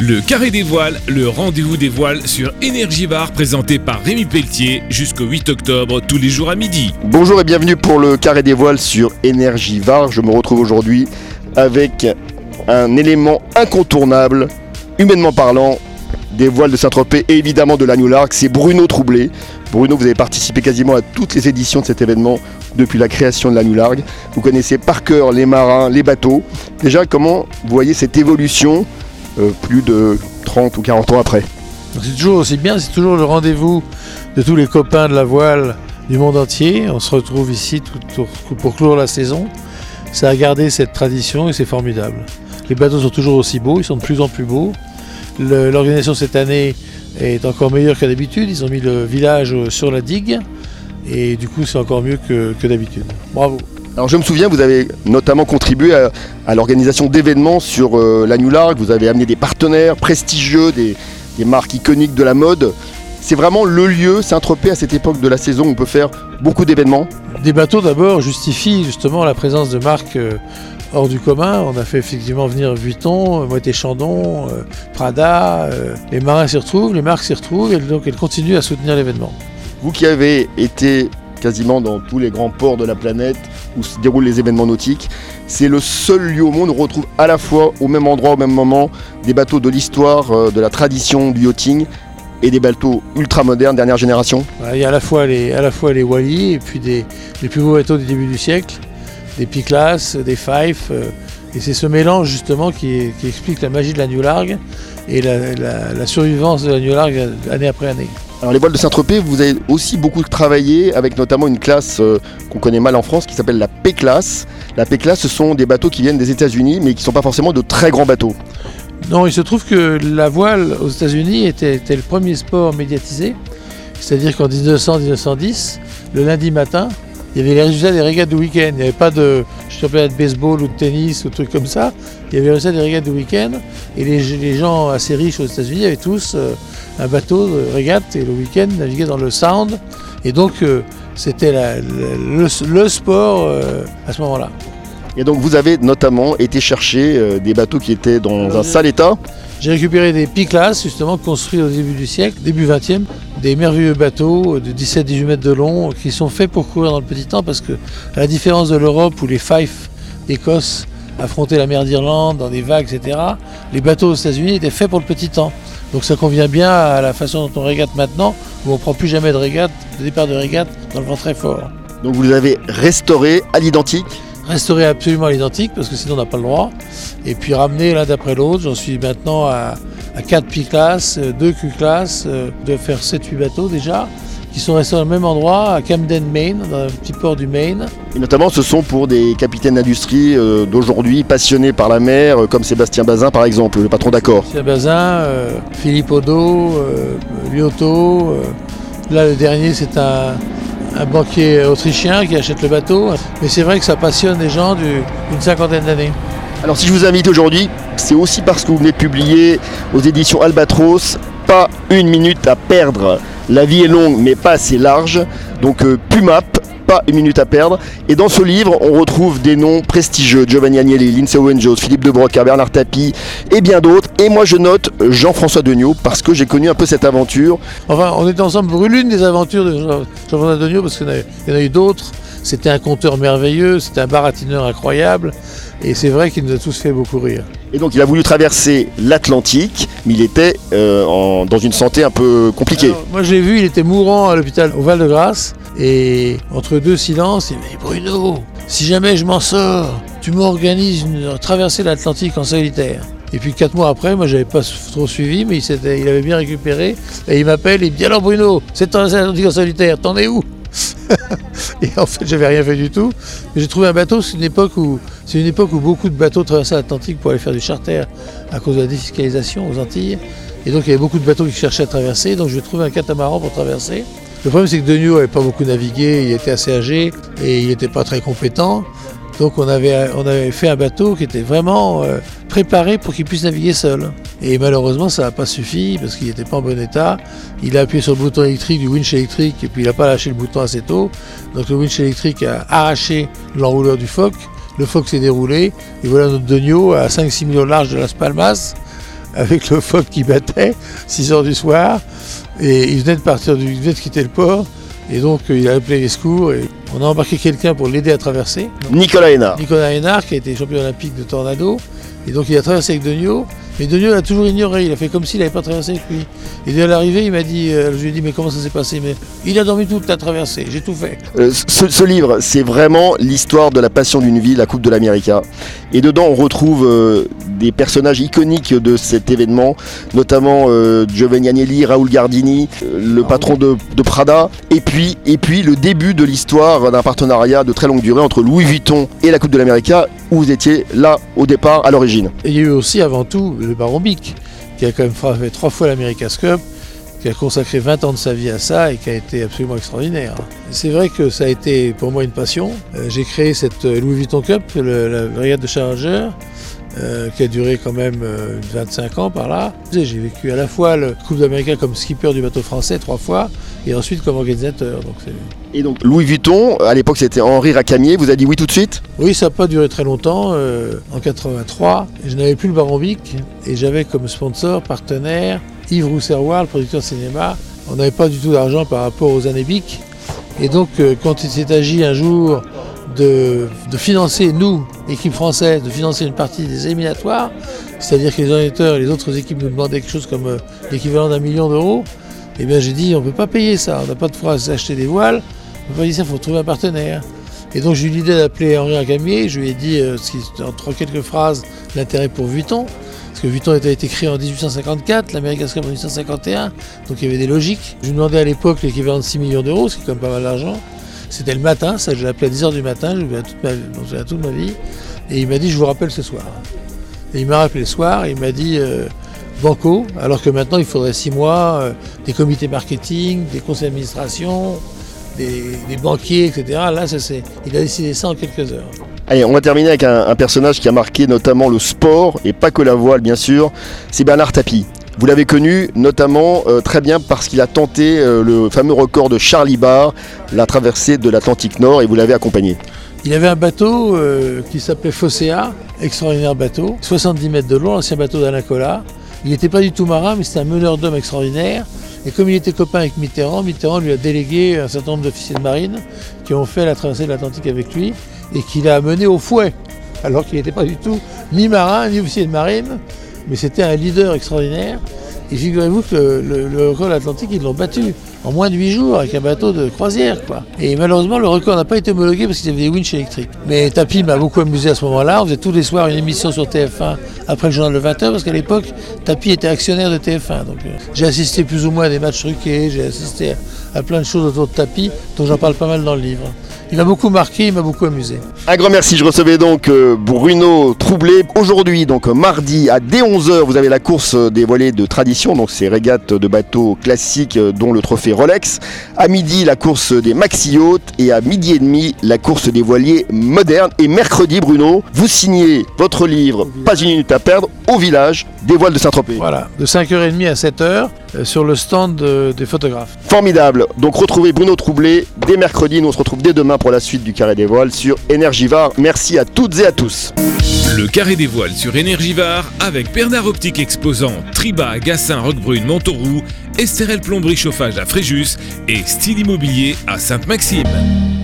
Le Carré des Voiles, le rendez-vous des voiles sur Énergie présenté par Rémi Pelletier jusqu'au 8 octobre tous les jours à midi. Bonjour et bienvenue pour le Carré des Voiles sur Énergie Var. Je me retrouve aujourd'hui avec un élément incontournable, humainement parlant, des voiles de Saint-Tropez et évidemment de la New Lark, c'est Bruno Troublé. Bruno, vous avez participé quasiment à toutes les éditions de cet événement depuis la création de la New Largue. Vous connaissez par cœur les marins, les bateaux. Déjà, comment vous voyez cette évolution plus de 30 ou 40 ans après C'est toujours aussi bien, c'est toujours le rendez-vous de tous les copains de la voile du monde entier. On se retrouve ici pour clore la saison. Ça a gardé cette tradition et c'est formidable. Les bateaux sont toujours aussi beaux, ils sont de plus en plus beaux. L'organisation cette année est encore meilleure que d'habitude. Ils ont mis le village euh, sur la digue et du coup c'est encore mieux que d'habitude. Bravo. Alors je me souviens, vous avez notamment contribué à, à l'organisation d'événements sur euh, la New Largue. Vous avez amené des partenaires prestigieux, des, des marques iconiques de la mode. C'est vraiment le lieu, Saint-Tropez, à cette époque de la saison où on peut faire beaucoup d'événements. Des bateaux d'abord justifient justement la présence de marques euh, hors du commun. On a fait effectivement venir Vuitton, euh, Moët Chandon, euh, Prada. les marins s'y retrouvent, les marques s'y retrouvent et donc elles continuent à soutenir l'événement. Vous qui avez été quasiment dans tous les grands ports de la planète où se déroulent les événements nautiques, c'est le seul lieu au monde où on retrouve à la fois au même endroit, au même moment, des bateaux de l'histoire, euh, de la tradition du yachting et des bateaux ultra modernes, dernière génération. Il y a à la fois les, à Wally et puis des, les plus beaux bateaux du début du siècle, des Piclas, des Fife. euh, et c'est ce mélange justement qui, explique la magie de la New Largue et la, la- la survivance de la New Largue année après année. Alors les voiles de Saint-Tropez, vous avez aussi beaucoup travaillé avec notamment une classe euh, qu'on connaît mal en France qui s'appelle la P-classe. La P-classe, ce sont des bateaux qui viennent des États-Unis mais qui ne sont pas forcément de très grands bateaux. Non, il se trouve que la voile aux États-Unis était, le premier sport médiatisé. C'est-à-dire qu'en 1900-1910, le lundi matin, il y avait les résultats des régates du week-end. Il n'y avait pas de championnat de baseball ou de tennis ou de trucs comme ça. Il y avait les résultats des régates du week-end. Et les, les gens assez riches aux États-Unis avaient tous euh, un bateau de régate et le week-end naviguaient dans le Sound. Et donc, euh, c'était le, le sport euh, à ce moment-là. Et donc vous avez notamment été chercher euh, des bateaux qui étaient dans Alors, un sale état. J'ai récupéré des Piclas, justement, construits au début du siècle, début 20e, des merveilleux bateaux de 17-18 mètres de long qui sont faits pour courir dans le petit temps parce que, à la différence de l'Europe où les Fife d'Écosse affrontaient la mer d'Irlande dans des vagues, etc., les bateaux aux États-Unis étaient faits pour le petit temps. Donc ça convient bien à la façon dont on régate maintenant, où on ne prend plus jamais de régate, de départ de régate dans le vent très fort. Donc vous les avez restaurés à l'identique. restaurer absolument à l'identique parce que sinon on n'a pas le droit. Et puis ramener l'un d'après l'autre. J'en suis maintenant à 4 P-Class, 2 Q-Class, euh, de faire 7-8 bateaux déjà, qui sont restés au même endroit, à Camden, Maine, dans un petit port du Maine. Et notamment ce sont pour des capitaines d'industrie euh, d'aujourd'hui passionnés par la mer, euh, comme Sébastien Bazin par exemple, le patron d'accord. Pierre Bazin, euh, Philippe Odo, euh, Lyoto. euh. là, le dernier, c'est un, un banquier autrichien qui achète le bateau. Mais c'est vrai que ça passionne les gens du- d'une cinquantaine d'années. Alors si je vous invite aujourd'hui, c'est aussi parce que vous venez publier aux éditions Albatros, pas une minute à perdre. La vie est longue mais pas assez large. Donc euh, Pumap, pas une minute à perdre. Et dans ce livre, on retrouve des noms prestigieux. Giovanni Agnelli, Lindsay Owen-Jones, Philippe de Broca, Bernard Tapie et bien d'autres. Et moi je note Jean-François Degnaud parce que j'ai connu un peu cette aventure. Enfin, on était ensemble pour l'une des aventures de Jean- Jean-François Degnaud, parce qu'il y en a eu d'autres. C'était un conteur merveilleux, c'était un baratineur incroyable, et c'est vrai qu'il nous a tous fait beaucoup rire. Et donc il a voulu traverser l'Atlantique, mais il était euh, dans une santé un peu compliquée. Alors, moi, je l'ai vu, il était mourant à l'hôpital au Val-de-Grâce, et entre deux silences, il dit Bruno, si jamais je m'en sors, tu m'organises une traversée de l'Atlantique en solitaire. Et puis quatre mois après, moi j'avais pas trop suivi, mais il, il avait bien récupéré. Et il m'appelle, il me dit alors Bruno, de l'Atlantique en solitaire, t'en es où? Et en fait, j'avais rien fait du tout. Mais j'ai trouvé un bateau, c'est une époque où beaucoup de bateaux traversaient l'Atlantique pour aller faire du charter à cause de la défiscalisation aux Antilles. Et donc il y avait beaucoup de bateaux qui cherchaient à traverser. Donc je vais trouver un catamaran pour traverser. Le problème c'est que Degnaud n'avait pas beaucoup navigué, il était assez âgé et il n'était pas très compétent. Donc on avait, fait un bateau qui était vraiment euh, préparé pour qu'il puisse naviguer seul. Et malheureusement ça n'a pas suffi parce qu'il n'était pas en bon état. Il a appuyé sur le bouton électrique du winch électrique et puis il n'a pas lâché le bouton assez tôt. Donc le winch électrique a arraché l'enrouleur du phoque. Le phoque s'est déroulé et voilà notre Degnaud à 5-6 millions large de Las Palmas avec le phoque qui battait, 6 heures du soir, et il venait de partir, du, il venait de quitter le port, et donc euh, il a appelé les secours, et on a embarqué quelqu'un pour l'aider à traverser. Nicolas Hénard. Nicolas Hénard, qui a été champion olympique de tornado, et donc il a traversé avec Degnaud, mais Degnaud l'a toujours ignoré, il a fait comme s'il n'avait pas traversé avec lui. Et dès l'arrivée, il m'a dit, euh, je lui ai dit, mais comment ça s'est passé? Mais il a dormi toute la traversée, j'ai tout fait. Euh, ce, ce livre, c'est vraiment l'histoire de la passion d'une vie, la Coupe de l'América. Et dedans, on retrouve euh, des personnages iconiques de cet événement, notamment euh, Giovanni Agnelli, Raoul Gardini, euh, le patron de, de Prada, et puis, et puis le début de l'histoire d'un partenariat de très longue durée entre Louis Vuitton et la Coupe de l'América, où vous étiez là au départ, à l'origine. Et il y a eu aussi, avant tout, le baron Bic, qui a quand même fait trois fois l'America's Cup, qui a consacré 20 ans de sa vie à ça et qui a été absolument extraordinaire. C'est vrai que ça a été pour moi une passion. Euh, J'ai créé cette Louis Vuitton Cup, le- la brigade de Challenger, euh, qui a duré quand même euh, 25 ans par là. J'ai vécu à la fois le Coupe d'Amérique comme skipper du bateau français trois fois et ensuite comme organisateur. Donc Et donc Louis Vuitton, à l'époque c'était Henri Racamier, vous a dit oui tout de suite? Oui, ça n'a pas duré très longtemps. euh, en 83, je n'avais plus le Baron Bic et j'avais comme sponsor, partenaire, Yves Rousserroir, le producteur de cinéma. On n'avait pas du tout d'argent par rapport aux années Bic. Et donc, euh, quand il s'est agi un jour de, de financer, nous, équipe française, de financer une partie des éliminatoires, c'est-à-dire que les organisateurs et les autres équipes nous demandaient quelque chose comme euh, l'équivalent d'un million d'euros, eh bien j'ai dit, on ne peut pas payer ça, on n'a pas de fois acheter des voiles, on peut pas dire ça, il faut trouver un partenaire. Et donc j'ai eu l'idée d'appeler Henri Racamier, je lui ai dit, euh, en trois quelques phrases, l'intérêt pour Vuitton, parce que Vuitton était été créé en 1854, l'America's Cup en 1851, donc il y avait des logiques. Je lui demandais à l'époque l'équivalent de 6 millions d'euros, ce qui est quand même pas mal d'argent. C'était le matin, ça je l'ai appelé à 10h du matin, je l'ai à toute ma, toute ma vie, et il m'a dit je vous rappelle ce soir. Et il m'a rappelé le soir, il m'a dit euh, Banco, alors que maintenant il faudrait 6 mois, euh, des comités marketing, des conseils d'administration, des, banquiers, etc. Là, il a décidé ça en quelques heures. Allez, on va terminer avec un, un personnage qui a marqué notamment le sport, et pas que la voile bien sûr, c'est Bernard Tapie. Vous l'avez connu notamment euh, très bien parce qu'il a tenté euh, le fameux record de Charlie Barr, la traversée de l'Atlantique Nord, et vous l'avez accompagné. Il avait un bateau euh, qui s'appelait Fossea, extraordinaire bateau, 70 mètres de long, l'ancien bateau d'Alain Collat. Il n'était pas du tout marin, mais c'était un meneur d'hommes extraordinaire. Et comme il était copain avec Mitterrand, Mitterrand lui a délégué un certain nombre d'officiers de marine qui ont fait la traversée de l'Atlantique avec lui et qu'il a mené au fouet, alors qu'il n'était pas du tout ni marin ni officier de marine, mais c'était un leader extraordinaire. Et figurez-vous que le, record de l'Atlantique, ils l'ont battu en moins de 8 jours avec un bateau de croisière. Quoi. Et malheureusement, le record n'a pas été homologué parce qu'ils avaient des winches électriques. Mais Tapi m'a beaucoup amusé à ce moment-là. On faisait tous les soirs une émission sur TF1 après le journal de 20h parce qu'à l'époque, Tapi était actionnaire de TF1. Donc euh, j'ai assisté plus ou moins à des matchs truqués, j'ai assisté à, à plein de choses autour de Tapi, dont j'en parle pas mal dans le livre. Il m'a beaucoup marqué, il m'a beaucoup amusé. Un grand merci, je recevais donc euh, Bruno Troublé. Aujourd'hui, donc mardi à dès 11h, vous avez la course des voilées de tradition, donc ces régates de bateaux classiques euh, dont le trophée Rolex. À midi, la course des maxi yachts et à midi et demi, la course des voiliers modernes. Et mercredi, Bruno, vous signez votre livre Pas une minute à perdre au village des voiles de Saint-Tropez. Voilà, de 5h30 à 7h euh, sur le stand euh, des photographes. Formidable. Donc retrouvez Bruno Troublé dès mercredi. Nous on se retrouve dès demain pour la suite du Carré des Voiles sur Énergivore. Merci à toutes et à tous. Le carré des voiles sur Énergivare avec Bernard Optique Exposant, Triba, Gassin, Roquebrune, Montauroux, Esterel Plomberie Chauffage à Fréjus et Style Immobilier à Sainte-Maxime.